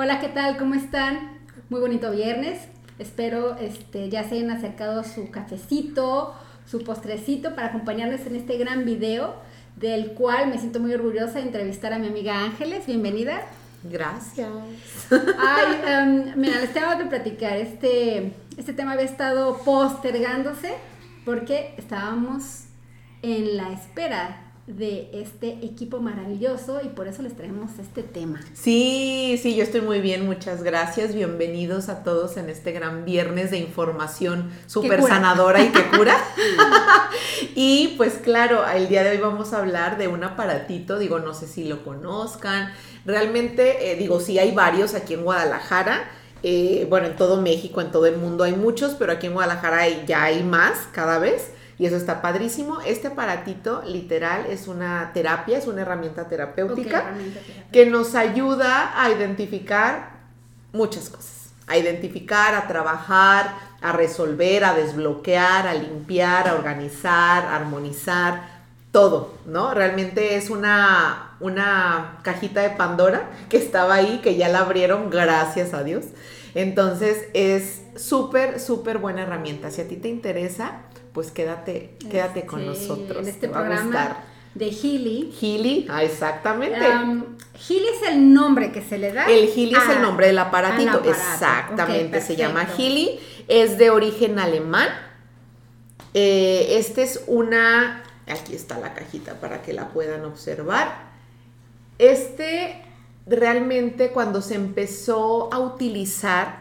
Hola, ¿qué tal? ¿Cómo están? Muy bonito viernes. Espero este, ya se hayan acercado su cafecito, su postrecito para acompañarnos en este gran video del cual me siento muy orgullosa de entrevistar a mi amiga Ángeles. Bienvenida. Gracias. Ay, em, mira, les tengo que platicar. Este, este tema había estado postergándose porque estábamos en la espera de este equipo maravilloso y por eso les traemos este tema. Sí, sí, yo estoy muy bien, muchas gracias. Bienvenidos a todos en este gran viernes de información súper sanadora y que cura. y pues claro, el día de hoy vamos a hablar de un aparatito, digo, no sé si lo conozcan. Realmente, eh, digo, sí hay varios aquí en Guadalajara. Eh, bueno, en todo México, en todo el mundo hay muchos, pero aquí en Guadalajara ya hay más cada vez y eso está padrísimo. Este aparatito literal es una terapia, es una herramienta terapéutica que nos ayuda a identificar muchas cosas, a identificar, a trabajar, a resolver, a desbloquear, a limpiar, a organizar, a armonizar, todo, ¿no? Realmente es una, una cajita de Pandora que estaba ahí, que ya la abrieron, gracias a Dios. Entonces es súper, súper buena herramienta. Si a ti te interesa, pues quédate, quédate con nosotros. En este programa de Healy. Healy, ah, exactamente. Um, Healy es el nombre que se le da. El Healy es el nombre del aparatito, exactamente, se llama Healy, es de origen alemán. Eh, este es una, aquí está la cajita para que la puedan observar. Este realmente cuando se empezó a utilizar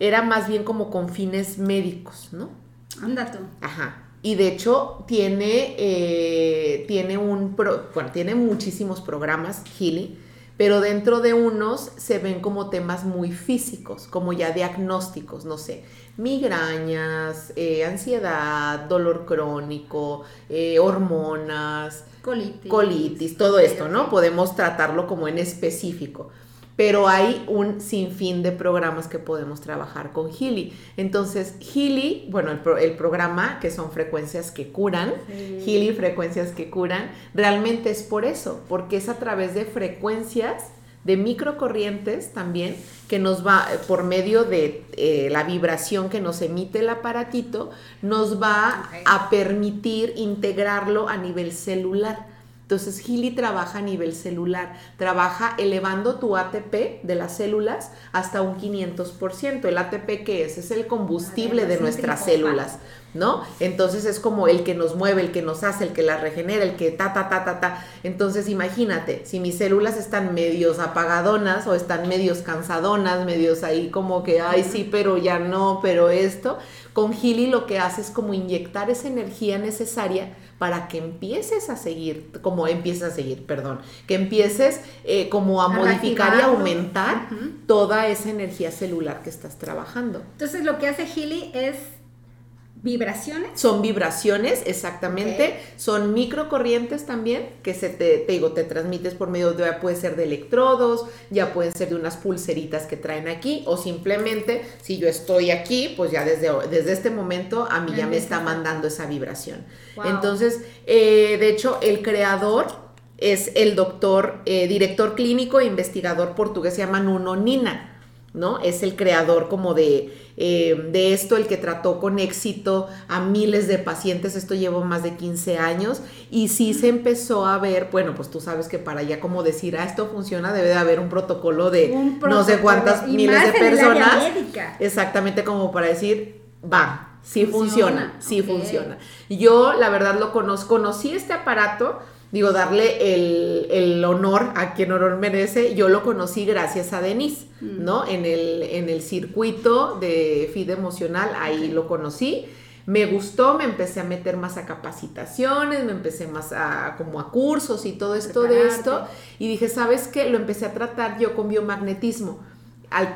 era más bien como con fines médicos, ¿no? Anda tú. Ajá. Y de hecho tiene, eh, tiene un, bueno, tiene muchísimos programas, Healy, pero dentro de unos se ven como temas muy físicos, como ya diagnósticos, no sé, migrañas, eh, ansiedad, dolor crónico, eh, hormonas, colitis, colitis todo esto, ¿no? Podemos tratarlo como en específico pero hay un sinfín de programas que podemos trabajar con Healy. Entonces, Healy, bueno, el, programa que son frecuencias que curan, Healy frecuencias que curan, realmente es por eso, porque es a través de frecuencias de microcorrientes también, que nos va, por medio de eh, la vibración que nos emite el aparatito, nos va a permitir integrarlo a nivel celular. Entonces, Healy trabaja a nivel celular, trabaja elevando tu ATP de las células hasta un 500%. ¿El ATP qué es? Es el combustible de nuestras células, ¿no? Entonces es como el que nos mueve, el que nos hace, el que las regenera, el que ta, ta, ta, ta, ta. Entonces imagínate, si mis células están medios apagadonas o están medios cansadonas, medios ahí como que, ay, sí, pero ya no, pero esto, con Healy lo que hace es como inyectar esa energía necesaria para que empieces a seguir, como empieces a seguir, perdón, que empieces eh, como a, modificar y aumentar toda esa energía celular que estás trabajando. Entonces lo que hace Healy es ¿Vibraciones? Son vibraciones, exactamente. Son microcorrientes también, que se te, digo, te transmites por medio de, puede ser de electrodos, ya pueden ser de unas pulseritas que traen aquí, o simplemente, si yo estoy aquí, pues ya desde, desde este momento a mí ya me está mandando esa vibración. Entonces, eh, de hecho, el creador es el doctor, eh, director clínico e investigador portugués, se llama Nuno Nina. ¿No? Es el creador como de, eh, de esto, el que trató con éxito a miles de pacientes, esto llevó más de 15 años y sí se empezó a ver, bueno, pues tú sabes que para ya como decir, ah, esto funciona, debe de haber un protocolo de no sé cuántas miles de personas. Exactamente como para decir, va, sí funciona, sí funciona. Yo la verdad lo conozco, conocí este aparato digo, darle el, honor a quien honor merece, yo lo conocí gracias a Denise, mm. ¿no? En el, en el circuito de FID emocional, ahí lo conocí. Me gustó, me empecé a meter más a capacitaciones, me empecé más a como a cursos y todo esto de esto. Y dije, ¿sabes qué? Lo empecé a tratar yo con biomagnetismo.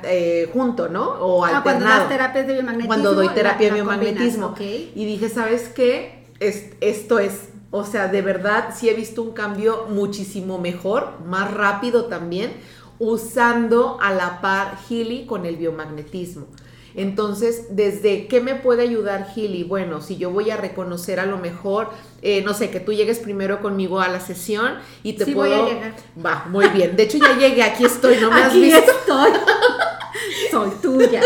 Eh, junto, ¿no? O ah, alternado. Cuando de biomagnetismo. Cuando doy terapia de biomagnetismo. Y dije, ¿sabes qué? esto es o sea, de verdad sí he visto un cambio muchísimo mejor, más rápido también, usando a la par Healy con el biomagnetismo. Entonces, ¿desde qué me puede ayudar Gili? Bueno, si yo voy a reconocer a lo mejor, eh, no sé, que tú llegues primero conmigo a la sesión y te Sí, puedo... voy a llegar. Va, muy bien. De hecho, ya llegué, aquí estoy, ¿no me has Aquí visto? estoy. Soy tuya.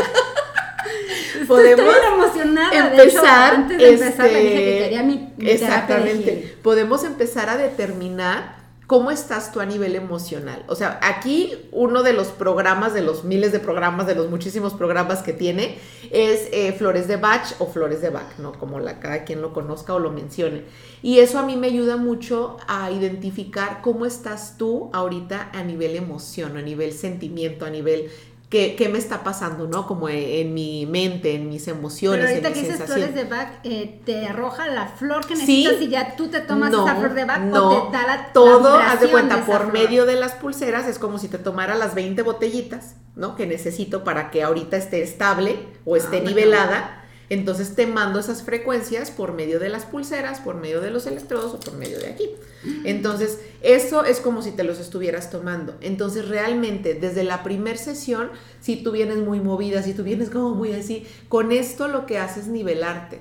Podemos Estoy emocionada. de empezar, hecho, antes de empezar dije que este, quería mi, de exactamente. Podemos empezar a determinar cómo estás tú a nivel emocional. O sea, aquí uno de los programas, de los miles de programas, de los muchísimos programas que tiene, es eh, Flores de Bach o Flores de Bach, ¿no? Como la, cada quien lo conozca o lo mencione. Y eso a mí me ayuda mucho a identificar cómo estás tú ahorita a nivel emoción, a nivel sentimiento, a nivel... ¿Qué, qué me está pasando, no? Como en, en mi mente, en mis emociones, Pero ahorita en que sensaciones. flores de Bach, eh, te arroja la flor que Sí. necesitas y ya tú te tomas No, esa flor de Bach no, o te da la todo, la haz de cuenta, por flor. medio de las pulseras es como si te tomara las 20 botellitas, ¿no? Que necesito para que ahorita esté estable o esté Ah, nivelada. Entonces te mando esas frecuencias por medio de las pulseras, por medio de los electrodos o por medio de aquí. Entonces, eso es como si te los estuvieras tomando. Entonces, realmente, desde la primer sesión, si tú vienes muy movida, si tú vienes como muy así, con esto lo que haces es nivelarte.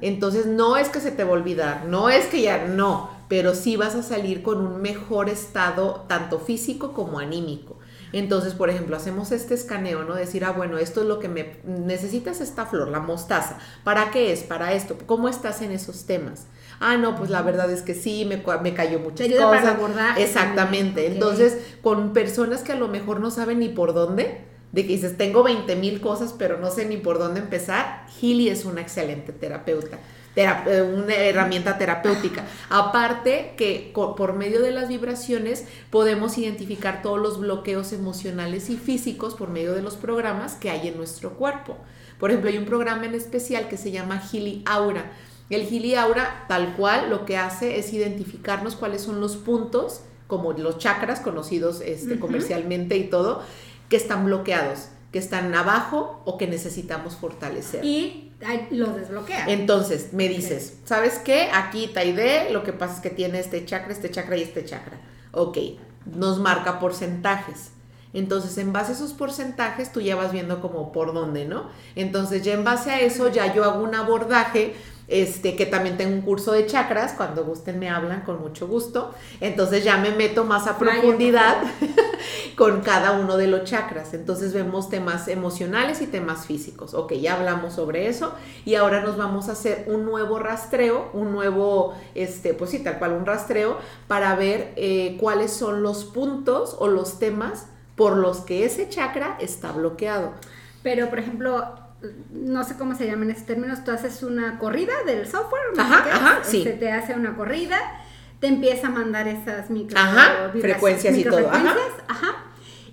Entonces no es que se te va a olvidar, no es que ya no, pero sí vas a salir con un mejor estado tanto físico como anímico. Entonces, por ejemplo, hacemos este escaneo, ¿no? Decir, ah, bueno, esto es lo que me necesitas esta flor, la mostaza. ¿Para qué es? Para esto. ¿Cómo estás en esos temas? Ah, no, pues la verdad es que sí, me, me cayó muchas ayuda para cosas. el abordaje Exactamente. Entonces, con personas que a lo mejor no saben ni por dónde, de que dices, tengo 20 mil cosas, pero no sé ni por dónde empezar, Healy es una excelente terapeuta. Eh, una herramienta terapéutica. Aparte que por medio de las vibraciones podemos identificar todos los bloqueos emocionales y físicos por medio de los programas que hay en nuestro cuerpo. Por ejemplo, hay un programa en especial que se llama Healy Aura. El Healy Aura, tal cual, lo que hace es identificarnos cuáles son los puntos, como los chakras conocidos este, Ujú. comercialmente y todo, que están bloqueados, que están abajo o que necesitamos fortalecer. Y los desbloquea. Entonces, me dices, ¿sabes qué? Aquí Taide, lo que pasa es que tiene este chakra, este chakra y este chakra. Ok, nos marca porcentajes. Entonces, en base a esos porcentajes, tú ya vas viendo como por dónde, ¿no? Entonces, ya en base a eso, ya yo hago un abordaje, este, que también tengo un curso de chakras, cuando gusten me hablan con mucho gusto. Entonces, ya me meto más a profundidad con cada uno de los chakras. Entonces vemos temas emocionales y temas físicos. Ok, ya hablamos sobre eso y ahora nos vamos a hacer un nuevo rastreo, un nuevo, este, pues sí, tal cual, un rastreo para ver eh, cuáles son los puntos o los temas por los que ese chakra está bloqueado. Pero, por ejemplo, no sé cómo se llaman esos términos, tú haces una corrida del software, no Ajá, qué ajá, sí. este, te hace una corrida, te empieza a mandar esas micro Ajá, frecuencias y todo, ajá. ajá.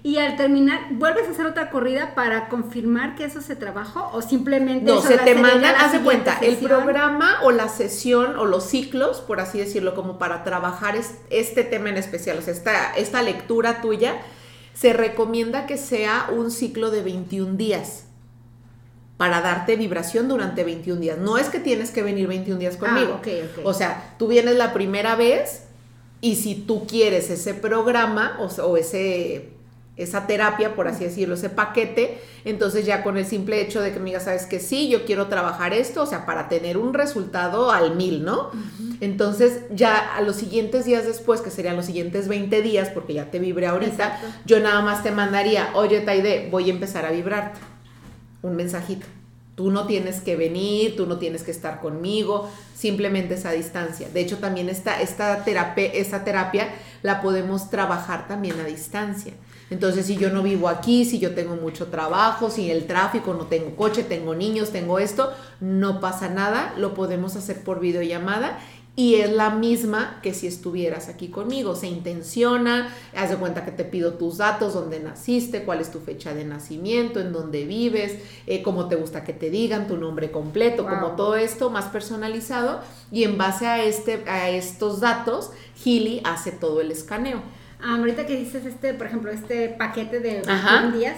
Y al terminar, ¿vuelves a hacer otra corrida para confirmar que eso se trabajó? ¿O simplemente No, eso se te mandan, la haz de siguiente cuenta, el programa o la sesión o los ciclos, por así decirlo, como para trabajar es- este tema en especial, o sea, esta, esta lectura tuya, se recomienda que sea un ciclo de 21 días para darte vibración durante 21 días. No es que tienes que venir 21 días conmigo. Ah, ok. O sea, tú vienes la primera vez y si tú quieres ese programa o, o ese esa terapia, por así decirlo, ese paquete, entonces ya con el simple hecho de que me digas, sabes que sí, yo quiero trabajar esto, o sea, para tener un resultado al mil, ¿no? Entonces ya a los siguientes días después, que serían los siguientes 20 días, porque ya te vibré ahorita, Exacto. yo nada más te mandaría, oye Taide, voy a empezar a vibrarte, un mensajito. Tú no tienes que venir, tú no tienes que estar conmigo, simplemente esa distancia. De hecho, también esta, esta, terapia, esta terapia la podemos trabajar también a distancia. Entonces, si yo no vivo aquí, si yo tengo mucho trabajo, si el tráfico, no tengo coche, tengo niños, tengo esto, no pasa nada, lo podemos hacer por videollamada y es la misma que si estuvieras aquí conmigo. Se intenciona, haz de cuenta que te pido tus datos, dónde naciste, cuál es tu fecha de nacimiento, en dónde vives, eh, cómo te gusta que te digan, tu nombre completo, Wow. como todo esto más personalizado. Y en base a, este, a estos datos, Healy hace todo el escaneo. Ah, ahorita que dices este, por ejemplo, este paquete de Ajá. 21 días,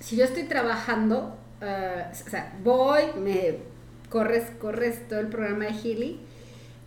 si yo estoy trabajando, eh, o sea, voy, me corres, corres todo el programa de Healy,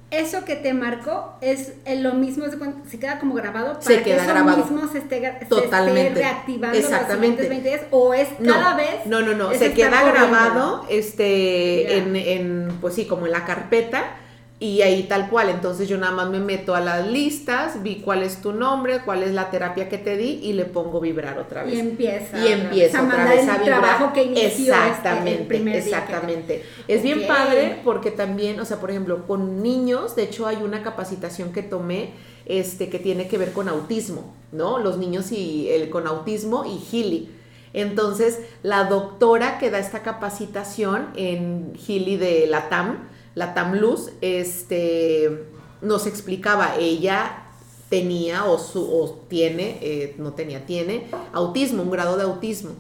eso que te marcó es lo mismo, se queda como grabado para se queda que eso grabado. mismo se esté, Totalmente. Se esté reactivando Exactamente. los 20 días o es cada no, vez. No, no, no, se queda grabado este Ya. en, en, pues sí, como en la carpeta y ahí tal cual. Entonces yo nada más me meto a las listas, vi cuál es tu nombre, cuál es la terapia que te di y le pongo vibrar otra vez. Y empieza. y empieza otra vez a vibrar. trabajo que inició este- exactamente, el primer día que- exactamente. Es bien padre porque también, o sea, por ejemplo, con niños, de hecho hay una capacitación que tomé este que tiene que ver con autismo, ¿no? Los niños y el con autismo y Healy. Entonces, la doctora que da esta capacitación en Healy de la TAM, la TAM Luz, este nos explicaba, ella tenía o, su, o tiene, eh, no tenía, tiene autismo, un grado de autismo.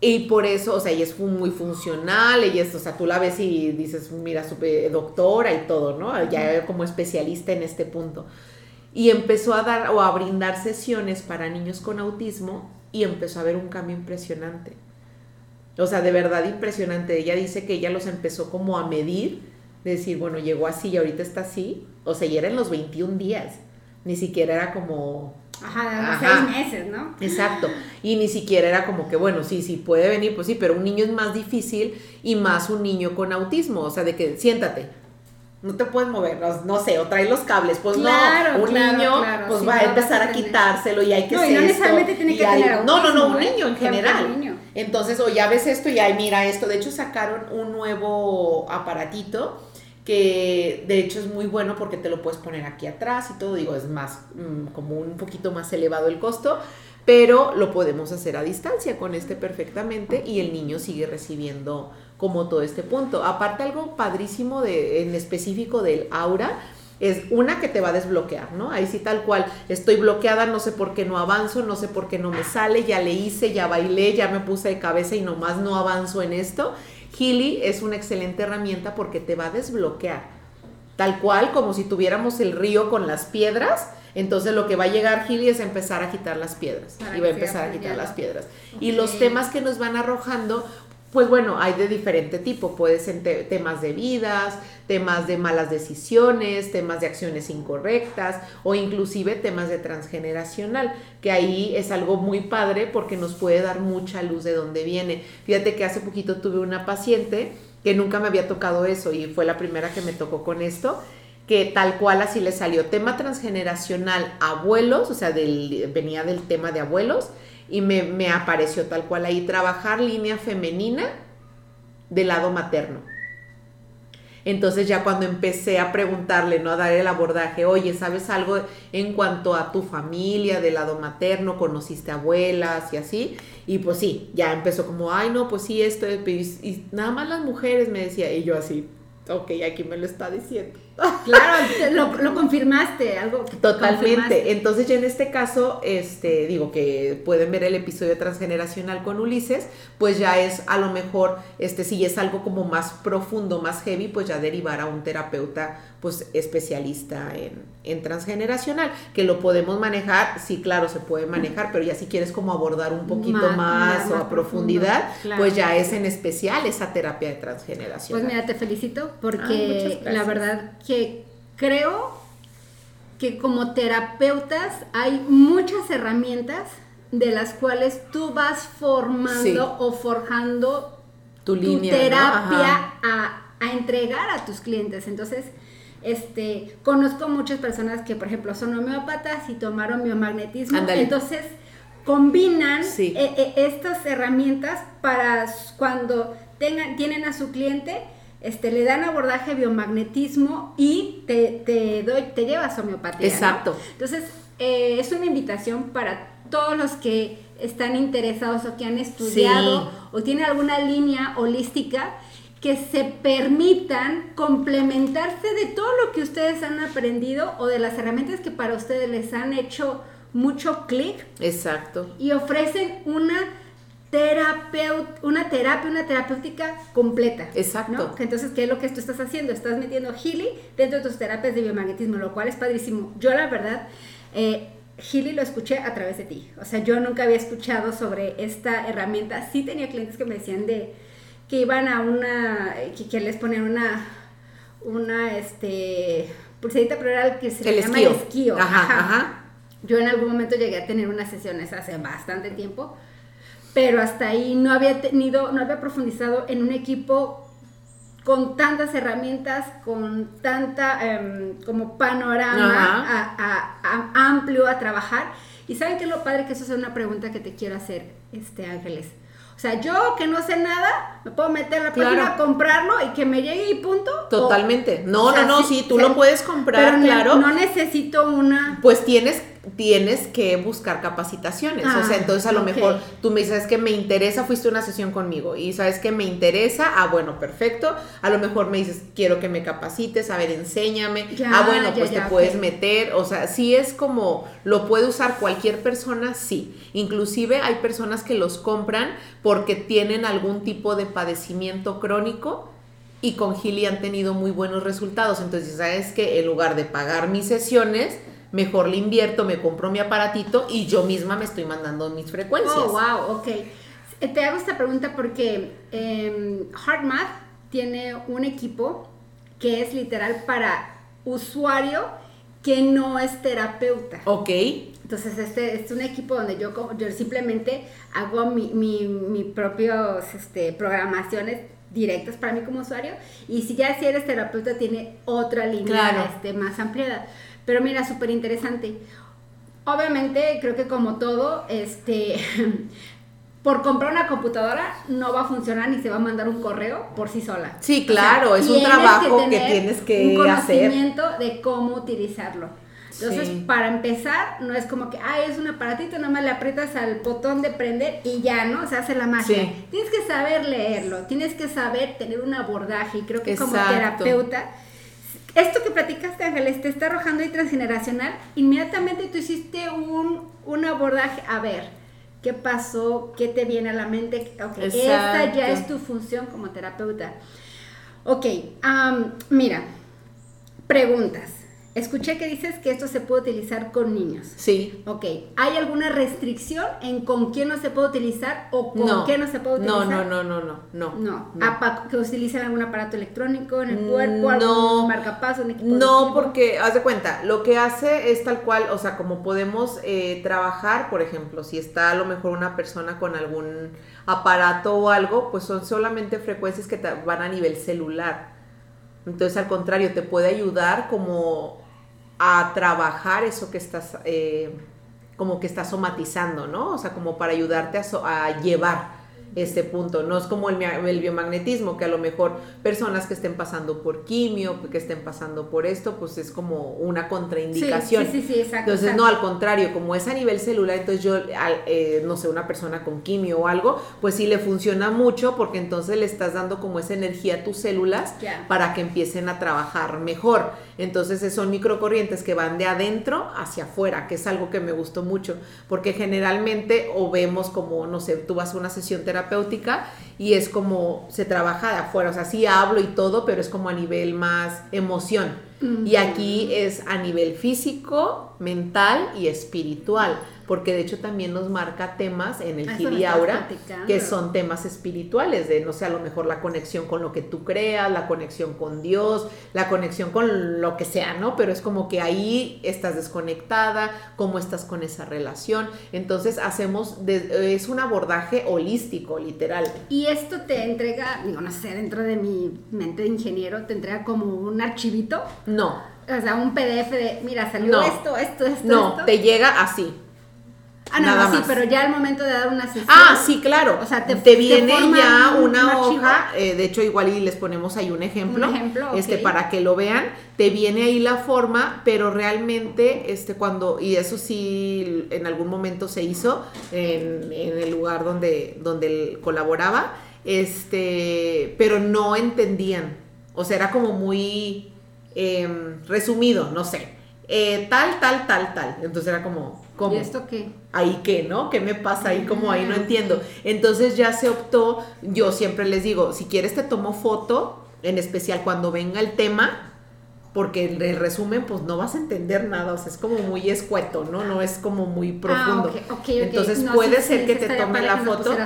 Y por eso, o sea, ella es muy funcional, ella es, o sea, tú la ves y dices, mira, su doctora y todo, ¿no? Ya como especialista en este punto. Y empezó a dar o a brindar sesiones para niños con autismo y empezó a ver un cambio impresionante. O sea, de verdad impresionante. Ella dice que ella los empezó como a medir, de decir, bueno, llegó así y ahorita está así. O sea, y era en los 21 días. Ni siquiera era como Ajá, seis meses, ¿no? Exacto. Y ni siquiera era como que, bueno, sí, sí, puede venir, pues sí, pero un niño es más difícil y más un niño con autismo. O sea, de que siéntate. No te puedes mover, no, no sé, o trae los cables. Pues Claro, no, un claro, niño claro, pues sí, va a empezar a quitárselo y hay que No, y hacer no necesariamente tiene y que hay- tener No, no, no, un ¿eh? niño en general. niño. Entonces, o ya ves esto y ay, mira esto. De hecho, sacaron un nuevo aparatito que de hecho es muy bueno porque te lo puedes poner aquí atrás y todo. Digo, es más, mm, como un poquito más elevado el costo, pero lo podemos hacer a distancia con este perfectamente y el niño sigue recibiendo como todo este punto. Aparte, algo padrísimo de, en específico del aura. Es una que te va a desbloquear, ¿no? Ahí sí tal cual, estoy bloqueada, no sé por qué no avanzo, no sé por qué no me sale, ya le hice, ya bailé, ya me puse de cabeza y nomás no avanzo en esto. Healy es una excelente herramienta porque te va a desbloquear. Tal cual, como si tuviéramos el río con las piedras, entonces lo que va a llegar Healy es empezar a quitar las piedras. Para y va a empezar a quitar las piedras. Y los temas que nos van arrojando, pues bueno, hay de diferente tipo. Puede ser te- temas de vidas, temas de malas decisiones, temas de acciones incorrectas o inclusive temas de transgeneracional, que ahí es algo muy padre porque nos puede dar mucha luz de dónde viene. Fíjate que hace poquito tuve una paciente que nunca me había tocado eso y fue la primera que me tocó con esto que tal cual así le salió tema transgeneracional abuelos, o sea, venía del tema de abuelos, y me, me apareció tal cual ahí trabajar línea femenina del lado materno. Entonces ya cuando empecé a preguntarle, ¿no? A dar el abordaje, oye, ¿sabes algo en cuanto a tu familia del lado materno? ¿Conociste abuelas y así? Y pues sí, ya empezó como, ay, no, pues sí, esto, y, y nada más las mujeres me decía, y yo así, ok, aquí me lo está diciendo. Claro, lo, lo confirmaste, algo que Totalmente. confirmaste. Entonces yo en este caso, este, digo que pueden ver el episodio transgeneracional con Ulises, pues ya es a lo mejor, este, si es algo como más profundo, más heavy, pues ya derivar a un terapeuta, pues especialista en, en transgeneracional, que lo podemos manejar, sí, claro, se puede manejar, pero ya si quieres como abordar un poquito Más- más, más- o a profundidad, profundo, claro. pues ya es en especial esa terapia de Pues transgeneracional. mira, te felicito porque la verdad que creo que como terapeutas hay muchas herramientas de las cuales tú vas formando Sí. o forjando tu tu línea. ¿no? terapia a, a entregar a tus clientes. Entonces, este, conozco muchas personas que, por ejemplo, son homeópatas y tomaron biomagnetismo. Ándale. Entonces, combinan Sí. eh, eh, estas herramientas para cuando tengan, tienen a su cliente, este, le dan abordaje biomagnetismo y te, te, doy, te llevas homeopatía. ¿no? Exacto. Entonces, eh, es una invitación para todos los que están interesados o que han estudiado Sí. o tienen alguna línea holística que se permitan complementarse de todo lo que ustedes han aprendido o de las herramientas que para ustedes les han hecho mucho clic Exacto. y ofrecen una terapeut una terapia, una terapéutica completa. Exacto. Entonces, ¿qué es lo que tú estás haciendo? Estás metiendo Healy dentro de tus terapias de biomagnetismo, lo cual es padrísimo. Yo, la verdad, eh, Healy lo escuché a través de ti. O sea, yo nunca había escuchado sobre esta herramienta. Sí tenía clientes que me decían de que iban a una, que, que les ponían una una, este, pulserita, pero era el que se El le llama esquío. el esquío. Ajá, ajá. Yo en algún momento llegué a tener unas sesiones hace bastante tiempo, pero hasta ahí no había tenido, no había profundizado en un equipo con tantas herramientas, con tanta em, como panorama Ajá. a- a- a- amplio a trabajar. Y saben que lo padre que eso es una pregunta que te quiero hacer, este Ángeles. O sea, yo que no sé nada, me puedo meter a la Claro. página, comprarlo y que me llegue y punto. Totalmente. No, o sea, no, no, sí, tú lo puedes comprar, pero claro. No necesito una Pues tienes, tienes que buscar capacitaciones. o sea, Ah, entonces a lo mejor tú me dices "Es que me interesa, fuiste una sesión conmigo y sabes que me interesa, ah, bueno, perfecto. A lo mejor me dices, quiero que me capacites, a ver, enséñame. Ya, ah, bueno, ya, pues ya, te puedes meter. O sea, sí es como, lo puede usar cualquier persona, sí. Inclusive hay personas que los compran porque tienen algún tipo de padecimiento crónico y con Gili han tenido muy buenos resultados. Entonces, sabes que en lugar de pagar mis sesiones, mejor le invierto, me compro mi aparatito y yo misma me estoy mandando mis frecuencias. Oh, wow, ok. Eh, Te hago esta pregunta porque eh, HeartMath tiene un equipo que es literal para usuario que no es terapeuta. Ok, Entonces, este es un equipo donde yo, yo simplemente hago mi, mi, mi propios este, programaciones directas para mí como usuario. Y si ya si eres terapeuta, tiene otra línea Claro. este, más ampliada. Pero mira, súper interesante. Obviamente, creo que como todo, este, por comprar una computadora no va a funcionar ni se va a mandar un correo por sí sola. Sí, claro, es un trabajo que tener tienes que un hacer. conocimiento de cómo utilizarlo. Entonces, Sí. para empezar, no es como que, ah, es un aparatito, nada más le aprietas al botón de prender y ya, ¿no? Se hace la magia. Sí. Tienes que saber leerlo, tienes que saber tener un abordaje y creo que como terapeuta, esto que platicaste, Ángeles, te está arrojando ahí transgeneracional, inmediatamente tú hiciste un, un abordaje, a ver, ¿qué pasó? ¿Qué te viene a la mente? Ok, esta ya es tu función como terapeuta. Ok, mira, preguntas. Escuché que dices que esto se puede utilizar con niños. sí. Ok, ¿hay alguna restricción en con quién no se puede utilizar o con No. qué no se puede utilizar? no, no, no, no, no. No, no. apa- que utilicen algún aparato electrónico en el Mm, cuerpo, algún marcapaso, un equipo No, porque haz de cuenta, lo que hace es tal cual, o sea, como podemos eh, trabajar, por ejemplo, si está a lo mejor una persona con algún aparato o algo, pues son solamente frecuencias que te van a nivel celular. Entonces, al contrario, te puede ayudar como a trabajar eso que estás, eh, como que estás somatizando, ¿no? O sea, como para ayudarte a, llevar este punto. No es como el, el biomagnetismo, que a lo mejor personas que estén pasando por quimio, que estén pasando por esto, pues es como una contraindicación. Sí, sí, sí, exacto. Entonces, exacto. no, al contrario, como es a nivel celular, entonces yo, al- eh, no sé, una persona con quimio o algo, pues sí le funciona mucho porque entonces le estás dando como esa energía a tus células para que empiecen a trabajar mejor. Entonces son microcorrientes que van de adentro hacia afuera, que es algo que me gustó mucho, porque generalmente o vemos como, no sé, tú vas a una sesión terapéutica y es como se trabaja de afuera, o sea, sí hablo y todo, pero es como a nivel más emoción. Y aquí es a nivel físico, mental y espiritual, porque de hecho también nos marca temas en el Ah, Gili estabas Aura, que son temas espirituales, de no sé, a lo mejor la conexión con lo que tú creas, la conexión con Dios, la conexión con lo que sea, ¿no? Pero es como que ahí estás desconectada, cómo estás con esa relación. Entonces hacemos, de- es un abordaje holístico, literal. Y esto te entrega, digo, no sé, dentro de mi mente de ingeniero, te entrega como un archivito, No, o sea, un PDF de, mira, salió No. esto, esto, esto, no, esto. te llega así. ah, no, nada no, sí, más. pero ya al momento de dar una sesión. Ah, sí, claro. O sea, te- te, te viene ya un- una un hoja, eh, de hecho igual y les ponemos ahí un ejemplo, Un ejemplo, este ok. para que lo vean, te viene ahí la forma, pero realmente este cuando y eso sí en algún momento se hizo en, en el lugar donde donde él colaboraba, este, pero no entendían, o sea era como muy em, resumido, no sé, eh, tal, tal, tal, tal, entonces era como ¿cómo? ¿Y esto qué? ahí qué, ¿no? ¿Qué me pasa ahí? Como ahí no entiendo. Entonces ya se optó, yo siempre les digo, si quieres te tomo foto, en especial cuando venga el tema, porque el, el resumen pues no vas a entender nada, o sea, es como muy escueto, ¿no? No es como muy profundo. Ah, ok, ok, ok. Entonces No, puede sí, ser sí, que te tome la foto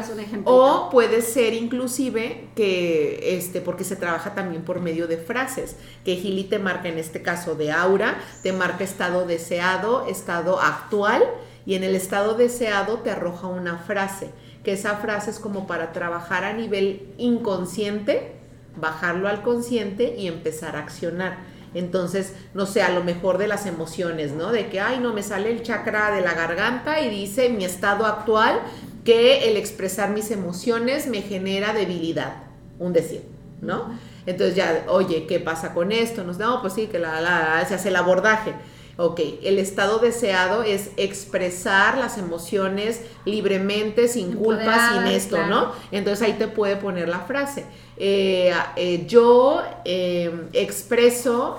o puede ser inclusive que, este, porque se trabaja también por medio de frases, que Gili te marca en este caso de aura, te marca estado deseado, estado actual y en el estado deseado te arroja una frase, que esa frase es como para trabajar a nivel inconsciente, bajarlo al consciente y empezar a accionar. Entonces, no sé, a lo mejor de las emociones, ¿no? De que, ay, no, me sale el chakra de la garganta y dice mi estado actual que el expresar mis emociones me genera debilidad, un decir, ¿no? Entonces ya, oye, ¿qué pasa con esto? Nos no, pues sí, que la, la, se hace el abordaje. Ok, el estado deseado es expresar las emociones libremente, sin culpa, sin esto, claro. ¿no? Entonces ahí te puede poner la frase. Eh, eh, yo eh, expreso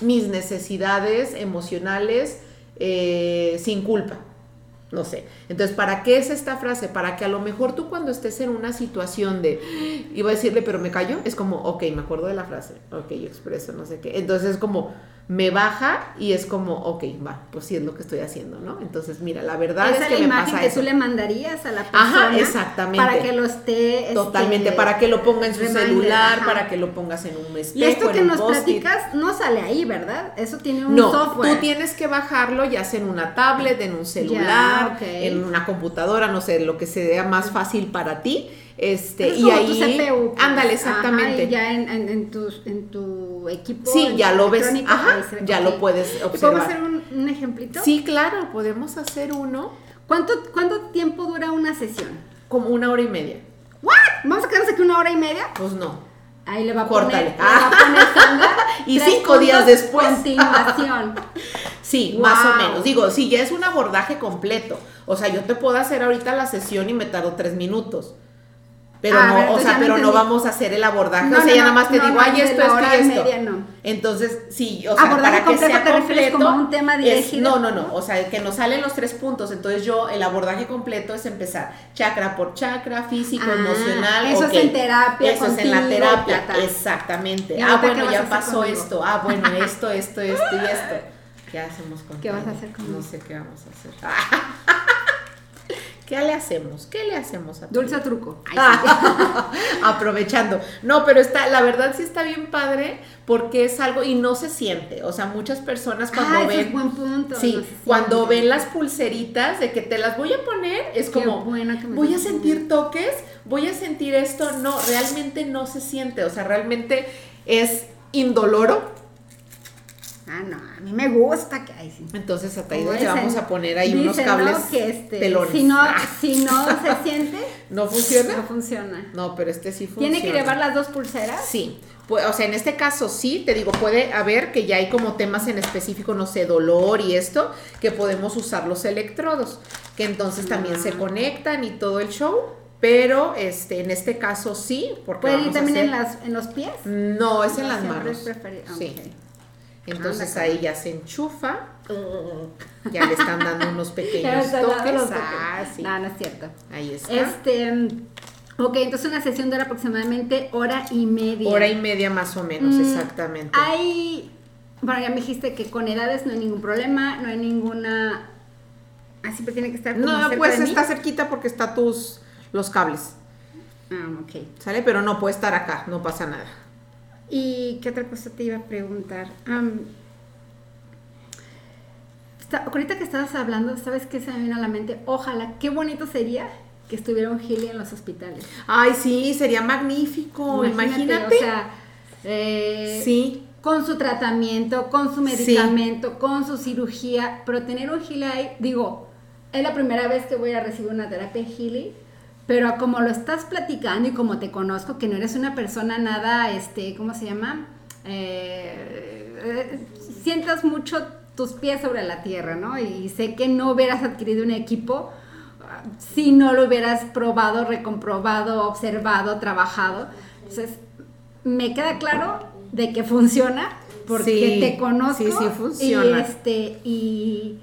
mis necesidades emocionales sin culpa. No sé. Entonces, ¿para qué es esta frase? Para que a lo mejor tú cuando estés en una situación de, iba a decirle, pero me callo, es como, ok, me acuerdo de la frase, ok, yo expreso, no sé qué. Entonces es como, me baja y es como, ok, va, pues sí es lo que estoy haciendo, ¿no? Entonces, mira, la verdad Esa es que la me imagen pasa que eso. tú le mandarías a la persona. Ajá, exactamente. Para que lo esté. este, Totalmente, para que lo ponga en su reminder, celular, ajá. para que lo pongas en un espejo, Y esto que en nos platicas no sale ahí, ¿verdad? Eso tiene un No, software. tú tienes que bajarlo ya sea en una tablet, en un celular, Ya, en una computadora, no sé, lo que sea más fácil para ti. Este, Es y ahí, CPU, pues. ándale, Ajá, exactamente. y ya en, en, en tu, en tu equipo. sí, ya lo ves, ajá, ya lo puedes ¿Y ¿Podemos observar. hacer un, un ejemplito? Sí, claro, podemos hacer uno ¿Cuánto, ¿Cuánto tiempo dura una sesión? como una hora y media. ¿What? ¿Vamos a quedarnos aquí una hora y media? Pues no. Ahí le va a Córtale. poner, le va a poner Sandra, Y cinco días después. Continuación. Sí, Wow. más o menos. Digo, si ya es un abordaje completo. O sea, yo te puedo hacer ahorita la sesión y me tardo tres minutos. Pero Ah, no, ver, o sea, pero no vamos a hacer el abordaje. No, o sea, no, ya nada más te digo, ay, esto, esto y esto. media, no. Entonces, sí, o sea, Abordaje para que sea ¿te refieres completo. como un tema es- dirigido? no, no, no. O sea, que nos salen los tres puntos. Entonces, yo, el abordaje completo es empezar chakra por chakra, físico, Ah, emocional. eso es ok. en terapia Eso es en la terapia. ta, ta. Exactamente. ¿Y Ah, bueno, ya pasó esto. Ah, bueno, esto, esto, esto y esto. ¿Qué hacemos con ¿Qué vas a hacer conmigo? No sé qué vamos a hacer. ¿Qué le hacemos? ¿Qué le hacemos a Dulce truco. Ay, sí. Aprovechando. No, pero está, la verdad sí está bien padre porque es algo y no se siente. O sea, muchas personas cuando Ah, ven. es buen punto. Sí, no cuando ven las pulseritas de que te las voy a poner, es Qué como, buena que me voy a sentir toques, voy a sentir esto. No, realmente no se siente. O sea, realmente es indoloro. Ah, no, a mí me gusta que ay, sí. Entonces, hasta ahí Como le vamos a poner ahí unos cables que este, pelones. Si no, Ah, si no se siente, ¿No funciona? no funciona. No, pero este sí funciona. ¿Tiene que llevar las dos pulseras? Sí, pues, o sea, en este caso sí, te digo, puede haber que ya hay como temas en específico, no sé, dolor y esto, que podemos usar los electrodos, que entonces también se Ah. conectan y todo el show, pero este, en este caso sí, porque ¿Puede ir también en, las, en los pies? No, es en las manos. es preferible. Sí. Ok. Entonces ahí ya se enchufa, ya le están dando unos pequeños toques. los Ah, toques. sí. No, no es cierto. Ahí está. Este, mm, ok, entonces una sesión dura aproximadamente hora y media. Hora y media más o menos, Mm, exactamente. Hay, bueno, ya me dijiste que con edades no hay ningún problema, no hay ninguna, ah, siempre tiene que estar como No, cerca pues de mí. está cerquita porque está tus los cables. Ah, ok. ¿Sale? Pero no puede estar acá, no pasa nada. ¿Y qué otra cosa te iba a preguntar? Está- ahorita que estabas hablando, ¿sabes qué se me vino a la mente? Ojalá, qué bonito sería que estuviera un Healy en los hospitales. Ay, sí, sería magnífico. Imagínate. O sea, eh, sí. con su tratamiento, con su medicamento, con su cirugía, pero tener un Healy ahí, digo, es la primera vez que voy a recibir una terapia Healy, pero como lo estás platicando y como te conozco, que no eres una persona nada, este, ¿cómo se llama? Eh, eh, sientas mucho tus pies sobre la tierra, ¿no? Y sé que no hubieras adquirido un equipo ah, si no lo hubieras probado, recomprobado, observado, trabajado. Entonces, me queda claro de que funciona porque Sí, te conozco sí, sí funciona. y este y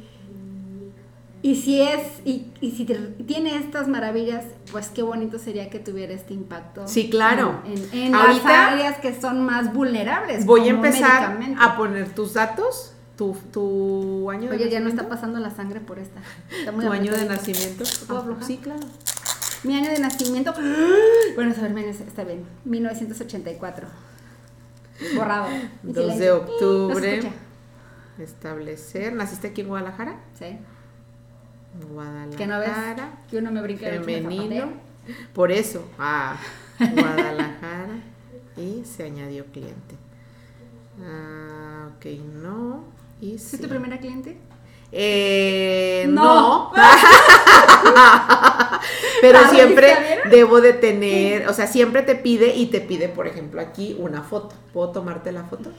Y si es, y, y si te- tiene estas maravillas, pues qué bonito sería que tuviera este impacto. Sí, claro. En, en las Ahorita áreas que son más vulnerables. Voy a empezar a poner tus datos, tu, tu año de Oye, ya no está pasando la sangre por esta. Está muy Tu año de nacimiento. ¿Puedo Ah, sí, claro. Mi año de nacimiento. Bueno, a ver, está bien. 1984. Borrado. Mi 2 de octubre. No. Establecer. ¿Naciste aquí en Guadalajara? Sí. Guadalajara. Que no ves que uno me brinca el Femenino. Por eso. Ah, Guadalajara. y se añadió cliente. Ah, ok, no. Y ¿Es sí. tu primera cliente? Eh, No. no. Pero siempre debo de tener, o sea, siempre te pide y te pide, por ejemplo, aquí una foto. ¿Puedo tomarte la foto?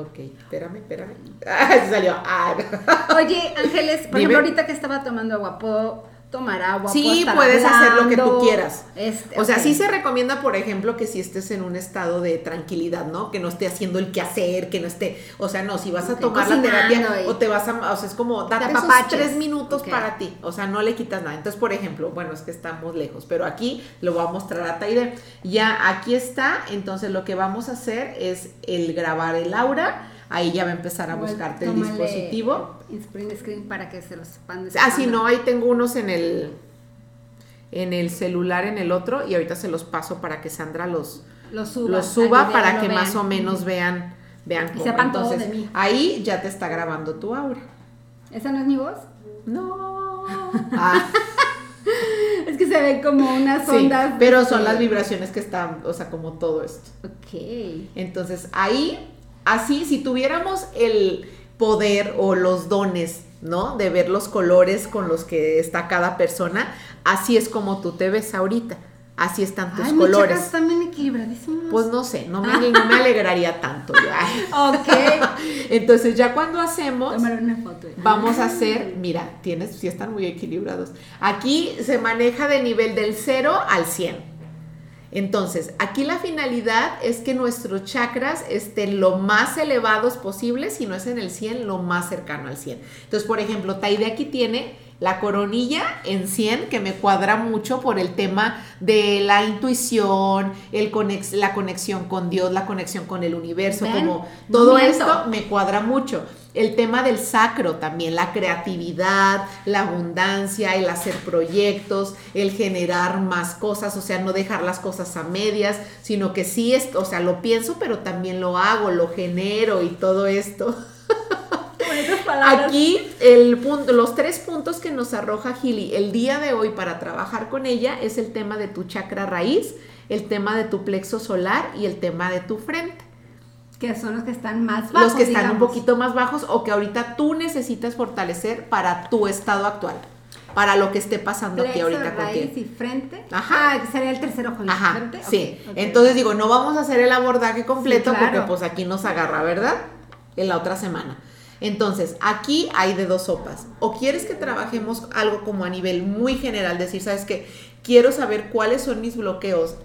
Ok, espérame, espérame. Ah, se salió. Ah, no. Oye, Ángeles, por Dime. ejemplo, ahorita que estaba tomando agua, ¿puedo tomar agua? Sí, ¿Puedo estar puedes hacer lo que tú quieras. Este, O sea, sí se recomienda, por ejemplo, que si estés en un estado de tranquilidad, ¿no? Que no esté haciendo el quehacer, que no esté, o sea, no, si vas a tomar la terapia y- o te vas a, o sea, es como, date esos tres minutos para ti, o sea, no le quitas nada. Entonces, por ejemplo, bueno, es que estamos lejos, pero aquí lo voy a mostrar a Taide. Ya aquí está, entonces lo que vamos a hacer es el grabar el aura, ahí ya va a empezar a buscarte el dispositivo. Sprint screen para que se los sepan. Ah, sí, no, ahí tengo unos en el en el celular en el otro y ahorita se los paso para que Sandra los, Los suba. los para lo que vean. más o menos vean vean Y cómo. sepan todo Entonces, de mí. ahí ya te está grabando tu aura. ¿Esa no es mi voz? No. Ah, Es que se ven como unas sí, ondas. pero de- son las vibraciones que están, o sea, como todo esto. Ok. Entonces, ahí, así, si tuviéramos el poder o los dones, ¿no? De ver los colores con los que está cada persona, así es como tú te ves ahorita. Así están tus Ay, mis colores. están bien equilibradísimos. Pues no sé, no me, no me alegraría tanto ya. Ok. Entonces, ya cuando hacemos, Tomar una foto. vamos a Ah. hacer, mira, tienes, sí están muy equilibrados. Aquí se maneja de nivel del 0 al 100. Entonces, aquí la finalidad es que nuestros chakras estén lo más elevados posible, si no es en el 100, lo más cercano al 100. Entonces, por ejemplo, Taide aquí tiene la coronilla en 100, que me cuadra mucho por el tema de la intuición, el conex- la conexión con Dios, la conexión con el universo, ¿Ven? como todo esto me cuadra mucho. El tema del sacro también, la creatividad, la abundancia, el hacer proyectos, el generar más cosas, o sea, no dejar las cosas a medias, sino que sí, es, o sea, lo pienso, pero también lo hago, lo genero y todo esto. Bonitas palabras. Aquí el punto, los tres puntos que nos arroja Gili el día de hoy para trabajar con ella es el tema de tu chakra raíz, el tema de tu plexo solar y el tema de tu frente. Que son los que están más bajos. los que están un digamos. poquito más bajos o que ahorita tú necesitas fortalecer para tu estado actual, para lo que esté pasando aquí Plexo, ahorita raíz contigo. y frente. Ajá. Ah, que sería el tercer ojo. ¿no? Ajá, Frente. sí. Ok, ok. Entonces digo, no vamos a hacer el abordaje completo Sí, claro. porque pues aquí nos agarra, ¿verdad? En la otra semana. Entonces, aquí hay de dos sopas. O quieres que trabajemos algo como a nivel muy general, decir, ¿sabes qué? Quiero saber cuáles son mis bloqueos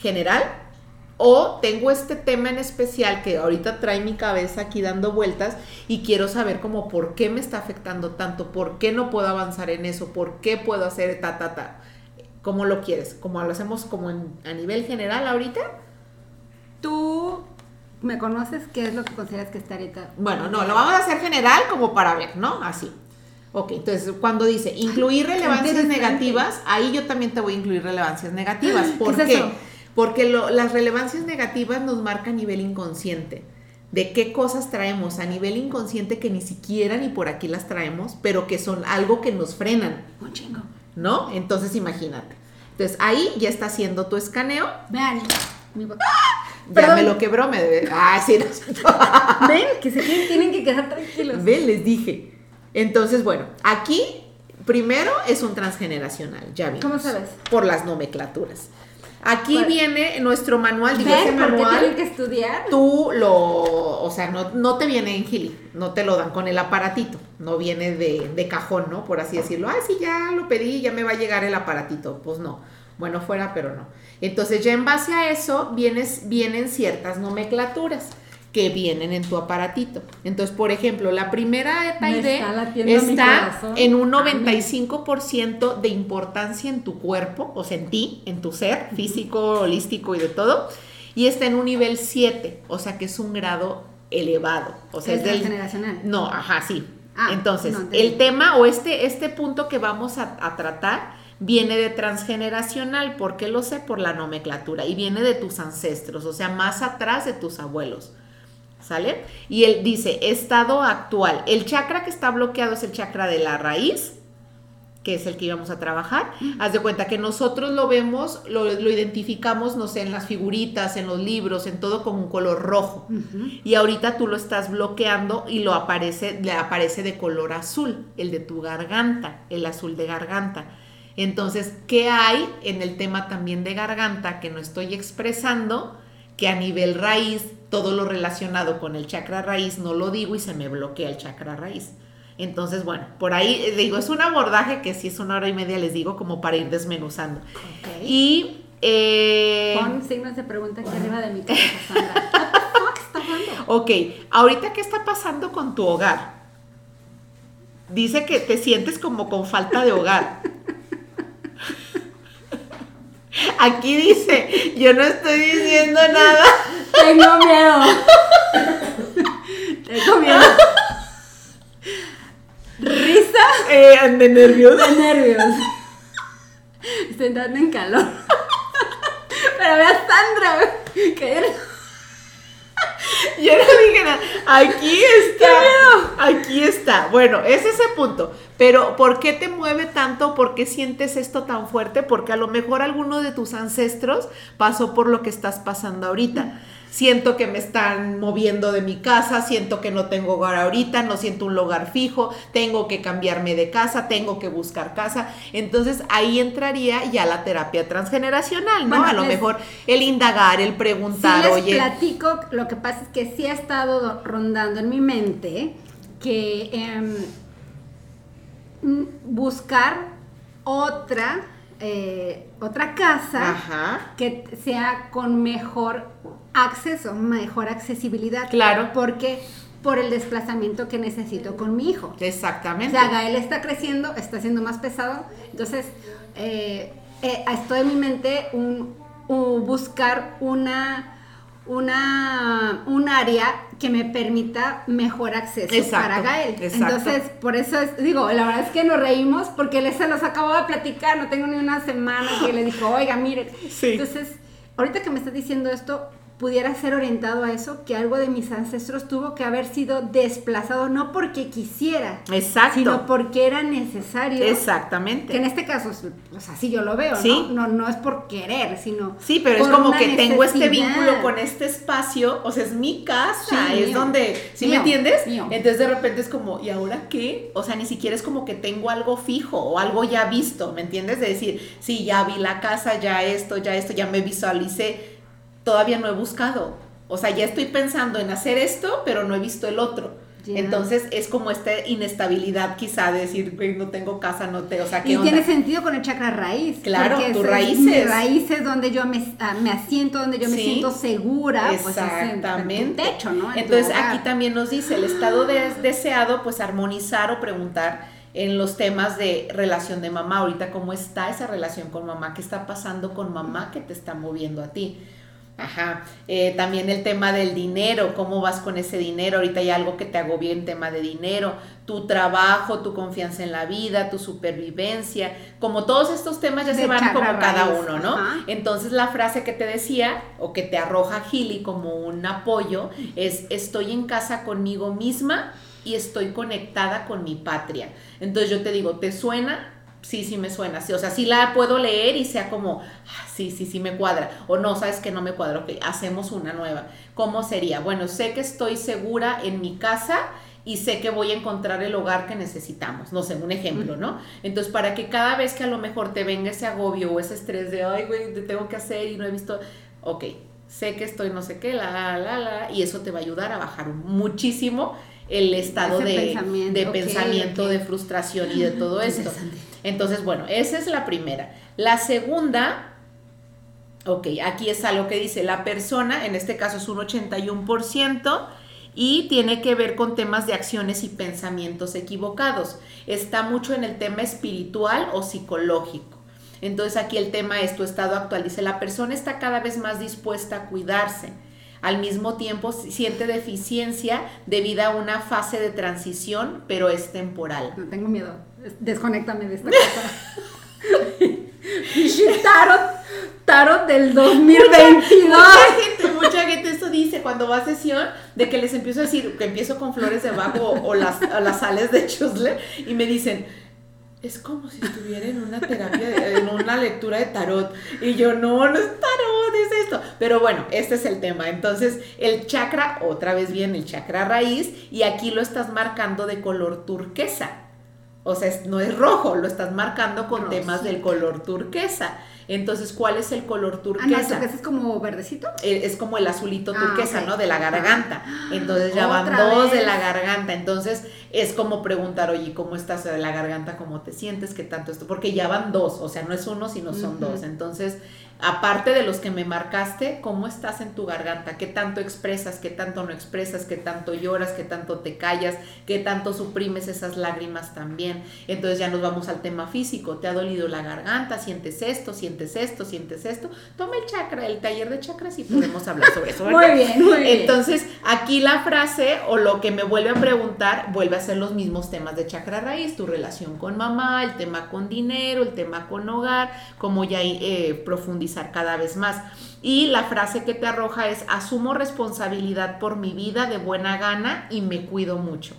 general o tengo este tema en especial que ahorita trae mi cabeza aquí dando vueltas y quiero saber como por qué me está afectando tanto, por qué no puedo avanzar en eso, por qué puedo hacer ta, ta, ta. ¿Cómo lo quieres? ¿Como lo hacemos como en- a nivel general ahorita? Tú me conoces, ¿qué es lo que consideras que está ahorita? Bueno, no, lo vamos a hacer general como para ver, ¿no? Así. Ok, entonces cuando dice incluir relevancias negativas, ahí yo también te voy a incluir relevancias negativas. ¿Por ¿Qué es qué? Porque lo- las relevancias negativas nos marcan a nivel inconsciente. De qué cosas traemos a nivel inconsciente que ni siquiera ni por aquí las traemos, pero que son algo que nos frenan, Un chingo. ¿no? Entonces imagínate. Entonces ahí ya está haciendo tu escaneo. Vean. Mi voz. Ya Perdón. me lo quebró, me debe. Ah, sí, no. Ven, que se tienen, tienen que quedar tranquilos. Ven, les dije. Entonces, bueno, aquí primero es un transgeneracional, ya vimos. ¿Cómo sabes? Por las nomenclaturas. Aquí Bueno. viene nuestro manual, digo, ese ¿Ven por qué manual, tienen que estudiar? tú lo, o sea, no, no te viene en Gili, no te lo dan con el aparatito, no viene de, de cajón, ¿no? Por así decirlo. Ay, sí, ya lo pedí, ya me va a llegar el aparatito. Pues no. Bueno, fuera, pero no. Entonces, ya en base a eso, vienes, vienen ciertas nomenclaturas que vienen en tu aparatito. Entonces, por ejemplo, la primera Me Taide está está en un Amén. 95% de importancia en tu cuerpo, o sea, en ti, en tu ser físico, holístico y de todo, y está en un nivel 7, o sea, que es un grado elevado, o sea, Es es del transgeneracional. no, ajá, sí. Ah, Entonces, no, el tema o este, este punto que vamos a, a tratar viene de transgeneracional. ¿Por qué lo sé? Por la nomenclatura. Y viene de tus ancestros, o sea, más atrás de tus abuelos. ¿Sale? Y él dice, estado actual. El chakra que está bloqueado es el chakra de la raíz, que es el que íbamos a trabajar. Haz de cuenta que nosotros lo vemos, lo, lo identificamos, no sé, en las figuritas, en los libros, en todo con un color rojo y ahorita tú lo estás bloqueando y lo aparece, le aparece de color azul, el de tu garganta, el azul de garganta. Entonces, ¿qué hay en el tema también de garganta que no estoy expresando? Que a nivel raíz, todo lo relacionado con el chakra raíz no lo digo y se me bloquea el chakra raíz. Entonces, bueno, por ahí eh, digo, es un abordaje que si es una hora y media, les digo, como para ir desmenuzando. Ok. Y... eh, Pon signos de pregunta aquí arriba de mi cabeza, Sandra. Fuck está pasando? Ok, ahorita qué está pasando con tu hogar? Dice que te sientes como con falta de hogar. Aquí dice, yo no estoy diciendo nada. Tengo miedo. Tengo miedo. Risa Eh, de nervios. de nervios. Estoy entrando en calor. Pero ve a Sandra, que Yo no dije nada. Aquí está. Aquí está. Bueno, es ese punto. Pero ¿por qué te mueve tanto? ¿Por qué sientes esto tan fuerte? Porque a lo mejor alguno de tus ancestros pasó por lo que estás pasando ahorita. Siento que me están moviendo de mi casa, siento que no tengo hogar ahorita, no siento un lugar fijo, tengo que cambiarme de casa, tengo que buscar casa. Entonces ahí entraría ya la terapia transgeneracional, ¿no? Bueno, a lo les- mejor el indagar, el preguntar, les oye, platico, lo que pasa es que sí ha estado do- rondando en mi mente que em, buscar otra, eh, otra casa ajá. que sea con mejor acceso, mejor accesibilidad. Claro. Porque por el desplazamiento que necesito con mi hijo. O Exactamente. sea, Gael está creciendo, está siendo más pesado. Entonces, eh, eh, estoy en mi mente un, un buscar una, una, un área que me permita mejor acceso Exacto, para Gael. exacto. Entonces, por eso es, digo, la verdad es que nos reímos porque él se los acabo de platicar, no tengo ni una semana que le dijo, oiga, mire. Sí. Entonces, ahorita que me estás diciendo esto, pudiera ser orientado a eso, que algo de mis ancestros tuvo que haber sido desplazado, no porque quisiera, Exacto. sino porque era necesario. Exactamente. Que en este caso, o sea, así yo lo veo, Sí. ¿no? ¿no? No es por querer, sino. Sí, pero es como que tengo este vínculo con este espacio, o sea, es mi casa, Sí, es mío. donde, ¿sí me entiendes? mío. Entonces de repente es como, ¿y ahora qué? O sea, ni siquiera es como que tengo algo fijo o algo ya visto, ¿me entiendes? De decir, sí, ya vi la casa, ya esto, ya esto, ya me visualicé, todavía no he buscado. O sea, ya estoy pensando en hacer esto, pero no he visto el otro. Entonces es como esta inestabilidad quizá de decir, güey, no tengo casa, no te, o sea, ¿qué Y onda? tiene sentido con el chakra raíz. Claro, tus raíces. Mi raíz es donde yo me, ah, me asiento, donde yo me Sí. siento segura. Pues es en- en Exactamente. techo, ¿no? En Entonces aquí también nos dice el estado de- deseado, pues armonizar o preguntar en los temas de relación de mamá. Ahorita, ¿cómo está esa relación con mamá? ¿Qué está pasando con mamá que te está moviendo a ti? Ajá. Eh, también el tema del dinero, cómo vas con ese dinero. Ahorita hay algo que te agobia en tema de dinero, tu trabajo, tu confianza en la vida, tu supervivencia. Como todos estos temas ya De se van como cada uno, ¿no? ajá. Entonces la frase que te decía o que te arroja Gili como un apoyo es estoy en casa conmigo misma y estoy conectada con mi patria. Entonces yo te digo, ¿te suena? Sí, sí me suena, sí, o sea, sí la puedo leer y sea como, ah, sí, sí, sí me cuadra, o no, sabes que no me cuadra, ok, hacemos una nueva. ¿Cómo sería? Bueno, sé que estoy segura en mi casa y sé que voy a encontrar el hogar que necesitamos, no sé, un ejemplo, ¿no? Entonces, para que cada vez que a lo mejor te venga ese agobio o ese estrés de, ay, güey, te tengo que hacer y no he visto, ok, sé que estoy no sé qué, la, la, la, y eso te va a ayudar a bajar muchísimo el estado Ese de pensamiento, de pensamiento, de frustración y de todo esto. Entonces, bueno, esa es la primera. La segunda Ok, aquí es algo que dice la persona, en este caso es un 81%, y tiene que ver con temas de acciones y pensamientos equivocados. Está mucho en el tema espiritual o psicológico. Entonces aquí el tema es tu estado actual. Dice, la persona está cada vez más dispuesta a cuidarse. Al mismo tiempo siente deficiencia debido a una fase de transición, pero es temporal. Tengo miedo. Desconéctame de esta cosa. tarot, tarot del 2022. mucha gente, mucha gente eso dice cuando va a sesión, de que les empiezo a decir que empiezo con flores de bajo o, las, las sales de chusle y me dicen, es como si estuviera en una terapia, en una lectura de tarot. Y yo, no, no es tarot, es esto. Pero bueno, este es el tema. Entonces, el chakra, otra vez bien, el chakra raíz, y aquí lo estás marcando de color turquesa. O sea, no es rojo, lo estás marcando con temas del color turquesa. Entonces, ¿cuál es el color turquesa? Ah, no, es como verdecito. Eh, es como el azulito ah, turquesa, ¿no? De la garganta. Entonces ya van dos de la garganta. Entonces es como preguntar, oye, ¿cómo estás de la garganta? ¿Cómo te sientes? ¿Qué tanto esto? Porque ya van dos, o sea, no es uno, sino son dos. Entonces aparte de los que me marcaste, ¿cómo estás en tu garganta? ¿Qué tanto expresas? ¿Qué tanto no expresas? ¿Qué tanto lloras? ¿Qué tanto te callas? ¿Qué tanto suprimes esas lágrimas también? Entonces ya nos vamos al tema físico. ¿Te ha dolido la garganta? ¿Sientes esto? ¿Sientes esto? ¿Sientes esto? Toma el chakra, el taller de chakras y podemos hablar sobre eso. muy bien, muy bien. Entonces, aquí la frase o lo que me vuelve a preguntar vuelve a ser los mismos temas de chakra raíz, tu relación con mamá, el tema con dinero, el tema con hogar, como ya eh, profundizar cada vez más. Y la frase que te arroja es, asumo responsabilidad por mi vida de buena gana y me cuido mucho.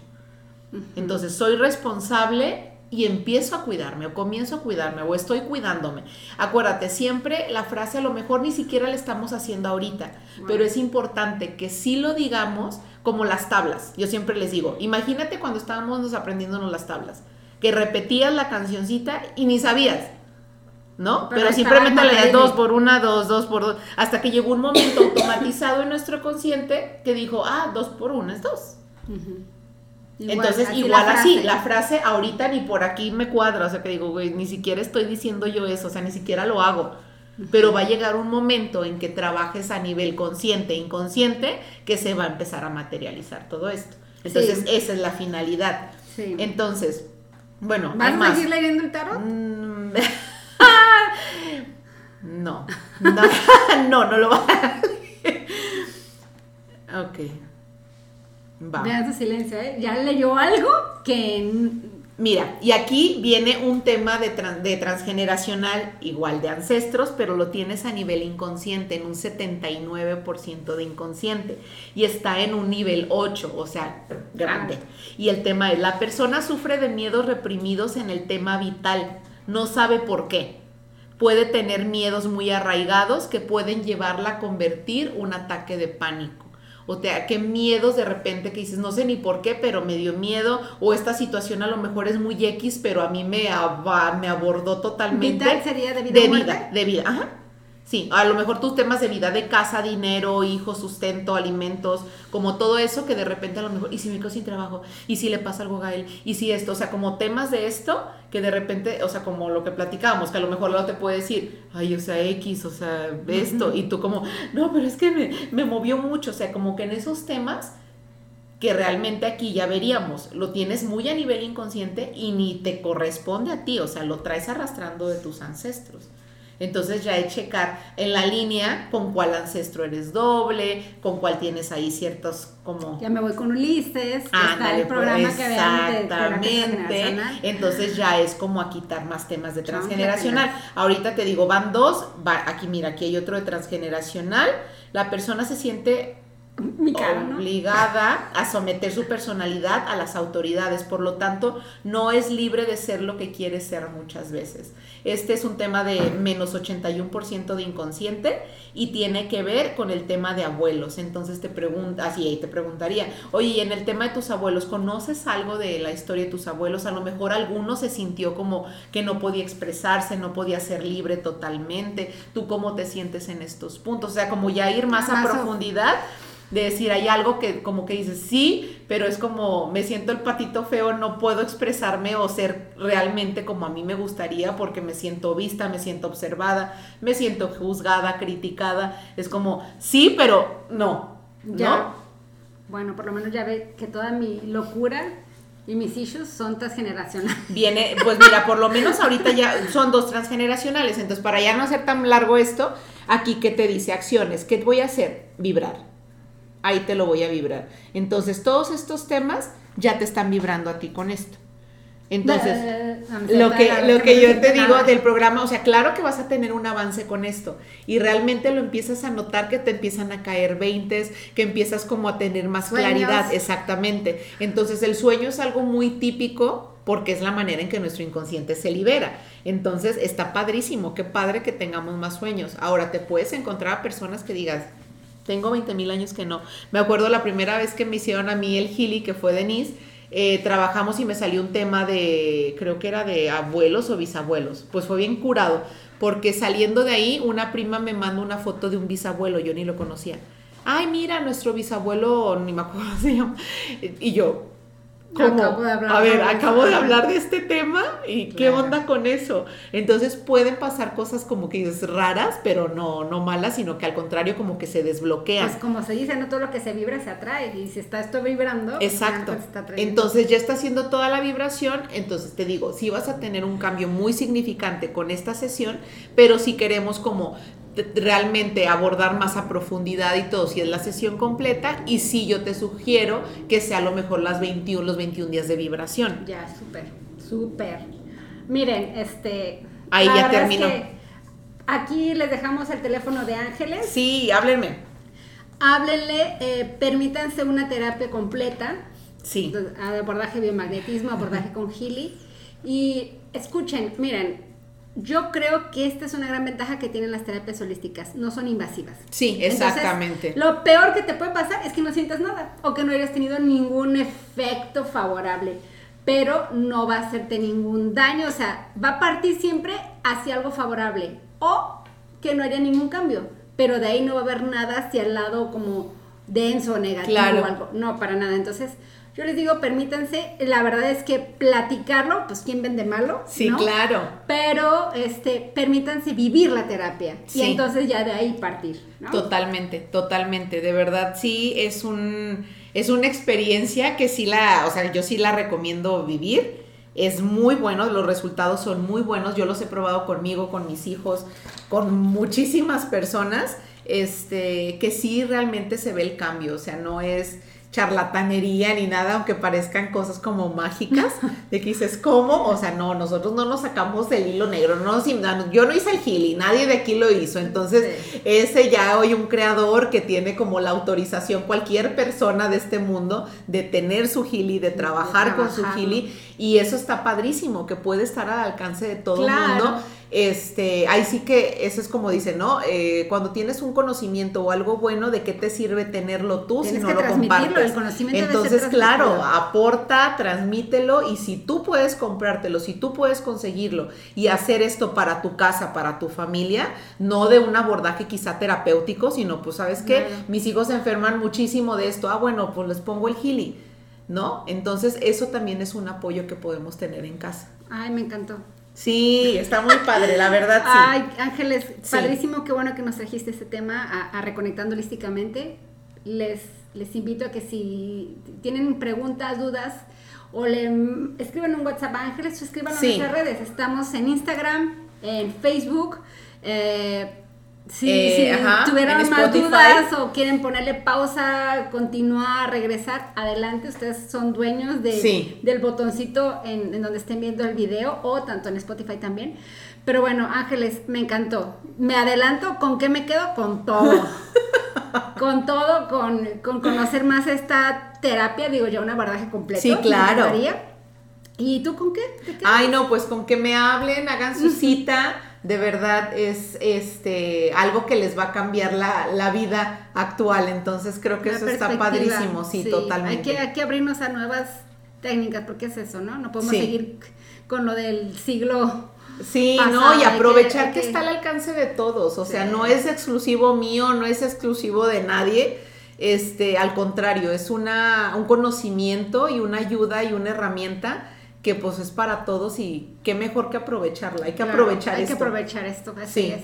Entonces, soy responsable y empiezo a cuidarme o comienzo a cuidarme o estoy cuidándome. Acuérdate, siempre la frase a lo mejor ni siquiera la estamos haciendo ahorita, pero es importante que sí lo digamos como las tablas. Yo siempre les digo, imagínate cuando estábamos aprendiéndonos las tablas, que repetías la cancioncita y ni sabías. ¿No? Pero, simplemente le das dos por una, dos, dos por dos, hasta que llegó un momento automatizado en nuestro consciente que dijo, ah, dos por una es dos. Entonces, igual así, la frase ahorita ni por aquí me cuadra, o sea que digo, güey, ni siquiera estoy diciendo yo eso, o sea, ni siquiera lo hago. Pero va a llegar un momento en que trabajes a nivel consciente e inconsciente que se va a empezar a materializar todo esto. Entonces, esa es la finalidad. Entonces, bueno, ¿vas a seguir leyendo el tarot? Mm, no, no, no, no lo va a Ok. Va. Vean su silencio, ¿eh? Ya leyó algo que... Mira, y aquí viene un tema de, de, transgeneracional igual de ancestros, pero lo tienes a nivel inconsciente, en un 79% de inconsciente, y está en un nivel 8, o sea, grande. Y el tema es, la persona sufre de miedos reprimidos en el tema vital, no sabe por qué puede tener miedos muy arraigados que pueden llevarla a convertir un ataque de pánico. O sea, qué miedos de repente que dices, no sé ni por qué, pero me dio miedo, o esta situación a lo mejor es muy X, pero a mí me, me abordó totalmente. ¿Vital sería de vida? De vida, de vida, ajá. Sí, a lo mejor tus temas de vida, de casa, dinero, hijos, sustento, alimentos, como todo eso que de repente a lo mejor, y si me quedo sin trabajo, y si le pasa algo a él, y si esto, o sea, como temas de esto que de repente, o sea, como lo que platicábamos, que a lo mejor luego te puede decir, ay, o sea, X, o sea, esto, y tú como, no, pero es que me, me movió mucho, o sea, como que en esos temas que realmente aquí ya veríamos, lo tienes muy a nivel inconsciente y ni te corresponde a ti, o sea, lo traes arrastrando de tus ancestros. Entonces ya es checar en la línea con cuál ancestro eres doble, con cuál tienes ahí ciertos como... Ya me voy con Ulises, está el pues, programa que Exactamente. Entonces ya es como a quitar más temas de transgeneracional. Ahorita te digo, van dos, va, aquí mira, aquí hay otro de transgeneracional. La persona se siente obligada a someter su personalidad a las autoridades, por lo tanto no es libre de ser lo que quiere ser muchas veces. Este es un tema de menos 81% de inconsciente y tiene que ver con el tema de abuelos. Entonces te pregunta, así ahí te preguntaría, oye, en el tema de tus abuelos, ¿conoces algo de la historia de tus abuelos? A lo mejor alguno se sintió como que no podía expresarse, no podía ser libre totalmente. ¿Tú cómo te sientes en estos puntos? O sea, como ya ir más a profundidad de decir, hay algo que como que dices, sí, pero es como, me siento el patito feo, no puedo expresarme o ser realmente como a mí me gustaría porque me siento vista, me siento observada, me siento juzgada, criticada. Es como, sí, pero no. Ya. Bueno, por lo menos ya ve que toda mi locura y mis issues son transgeneracionales. Viene, pues mira, por lo menos ahorita ya son dos transgeneracionales. Entonces, para ya no hacer tan largo esto, aquí que te dice acciones, ¿qué voy a hacer? Vibrar ahí te lo voy a vibrar. Entonces, todos estos temas ya te están vibrando a ti con esto. Entonces, lo que, lo que yo te digo del programa, o sea, claro que vas a tener un avance con esto y realmente lo empiezas a notar que te empiezan a caer veintes, que empiezas como a tener más claridad, exactamente. Entonces, el sueño es algo muy típico porque es la manera en que nuestro inconsciente se libera. Entonces, está padrísimo, qué padre que tengamos más sueños. Ahora, te puedes encontrar a personas que digas, tengo 20 mil años que no. Me acuerdo la primera vez que me hicieron a mí el Gili, que fue Denise, eh, trabajamos y me salió un tema de, creo que era de abuelos o bisabuelos. Pues fue bien curado, porque saliendo de ahí, una prima me mandó una foto de un bisabuelo, yo ni lo conocía. Ay, mira, nuestro bisabuelo, ni me acuerdo cómo se llama. Y yo, a ver, acabo de hablar de este tema y qué onda con eso. Entonces pueden pasar cosas como que es raras, pero no, no malas, sino que al contrario como que se desbloquean. Pues como se dice, no todo lo que se vibra se atrae y si está esto vibrando, pues, exacto. entonces ya está haciendo toda la vibración, entonces te digo, sí vas a tener un cambio muy significante con esta sesión, pero si queremos como realmente abordar más a profundidad y todo, si es la sesión completa, y si yo te sugiero que sea a lo mejor las 21, los 21 días de vibración. Ya, súper, súper. Miren, este... Ahí ya terminó. aquí les dejamos el teléfono de Ángeles. Sí, háblenme. Háblenle, eh, permítanse una terapia completa. Sí. Abordaje biomagnetismo, abordaje con Healy. Y escuchen, miren, yo creo que esta es una gran ventaja que tienen las terapias holísticas, no son invasivas. Sí, exactamente. lo peor que te puede pasar es que no sientas nada o que no hayas tenido ningún efecto favorable, pero no va a hacerte ningún daño, o sea, va a partir siempre hacia algo favorable o que no haya ningún cambio, pero de ahí no va a haber nada hacia el lado como denso, negativo o algo, no, para nada. Entonces, yo les digo, permítanse, la verdad es que platicarlo, pues quién vende malo. Sí, claro. Pero este, permítanse vivir la terapia y entonces ya de ahí partir. Totalmente, totalmente. De verdad, sí, es un es una experiencia que sí la, o sea, yo sí la recomiendo vivir. Es muy bueno, los resultados son muy buenos. Yo los he probado conmigo, con mis hijos, con muchísimas personas. Este, que sí realmente se ve el cambio. O sea, no es charlatanería ni nada, aunque parezcan cosas como mágicas, de que dices, ¿cómo? O sea, no, nosotros no nos sacamos del hilo negro, no, yo no hice el y nadie de aquí lo hizo, entonces ese ya hoy un creador que tiene como la autorización, cualquier persona de este mundo, de tener su Gili, de trabajar con su Gili, y eso está padrísimo, que puede estar al alcance de todo el mundo este, ahí sí que eso es como dice, ¿no? Eh, cuando tienes un conocimiento o algo bueno, ¿de qué te sirve tenerlo tú si no lo compartes? Entonces, claro, aporta, transmítelo y si tú puedes comprártelo, si tú puedes conseguirlo y hacer esto para tu casa, para tu familia, no de un abordaje quizá terapéutico, sino pues, ¿sabes qué? Mis hijos se enferman muchísimo de esto, ah, bueno, pues les pongo el gili, ¿no? Entonces, eso también es un apoyo que podemos tener en casa. Ay, me encantó. Sí, está muy padre, la verdad sí. Ay, Ángeles, padrísimo, qué bueno que nos trajiste este tema a, Reconectando Holísticamente. Les, les invito a que si tienen preguntas, dudas, o le escriban un WhatsApp a Ángeles o escriban en nuestras redes. Estamos en Instagram, en Facebook. Eh, si, eh, tuvieran más dudas o quieren ponerle pausa, continuar, regresar, adelante. Ustedes son dueños de, del botoncito en, donde estén viendo el video o tanto en Spotify también. Pero bueno, Ángeles, me encantó. Me adelanto, ¿con qué me quedo? Con todo. con todo, con, conocer más esta terapia, digo yo, un abordaje completo. Sí, claro. ¿Y tú con qué? Ay, no, pues con que me hablen, hagan su cita de verdad es este algo que les va a cambiar la, vida actual. Entonces creo que eso está padrísimo, sí, totalmente. Hay que, hay que abrirnos a nuevas técnicas, porque es eso, ¿no? No podemos seguir con lo del siglo. Sí, no, y aprovechar que, está al alcance de todos, o sea, no es exclusivo mío, no es exclusivo de nadie Este, al contrario, es una, un conocimiento y una ayuda y una herramienta que pues es para todos y qué mejor que aprovecharla. Hay que aprovechar hay esto. Hay que aprovechar esto, así es.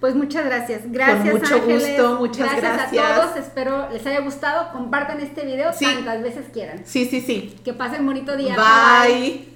pues muchas gracias. Gracias, Con mucho gusto, muchas gracias. Gracias a todos, espero les haya gustado. Compartan este video tantas veces quieran. Sí, sí, sí. Que pasen bonito día. Bye.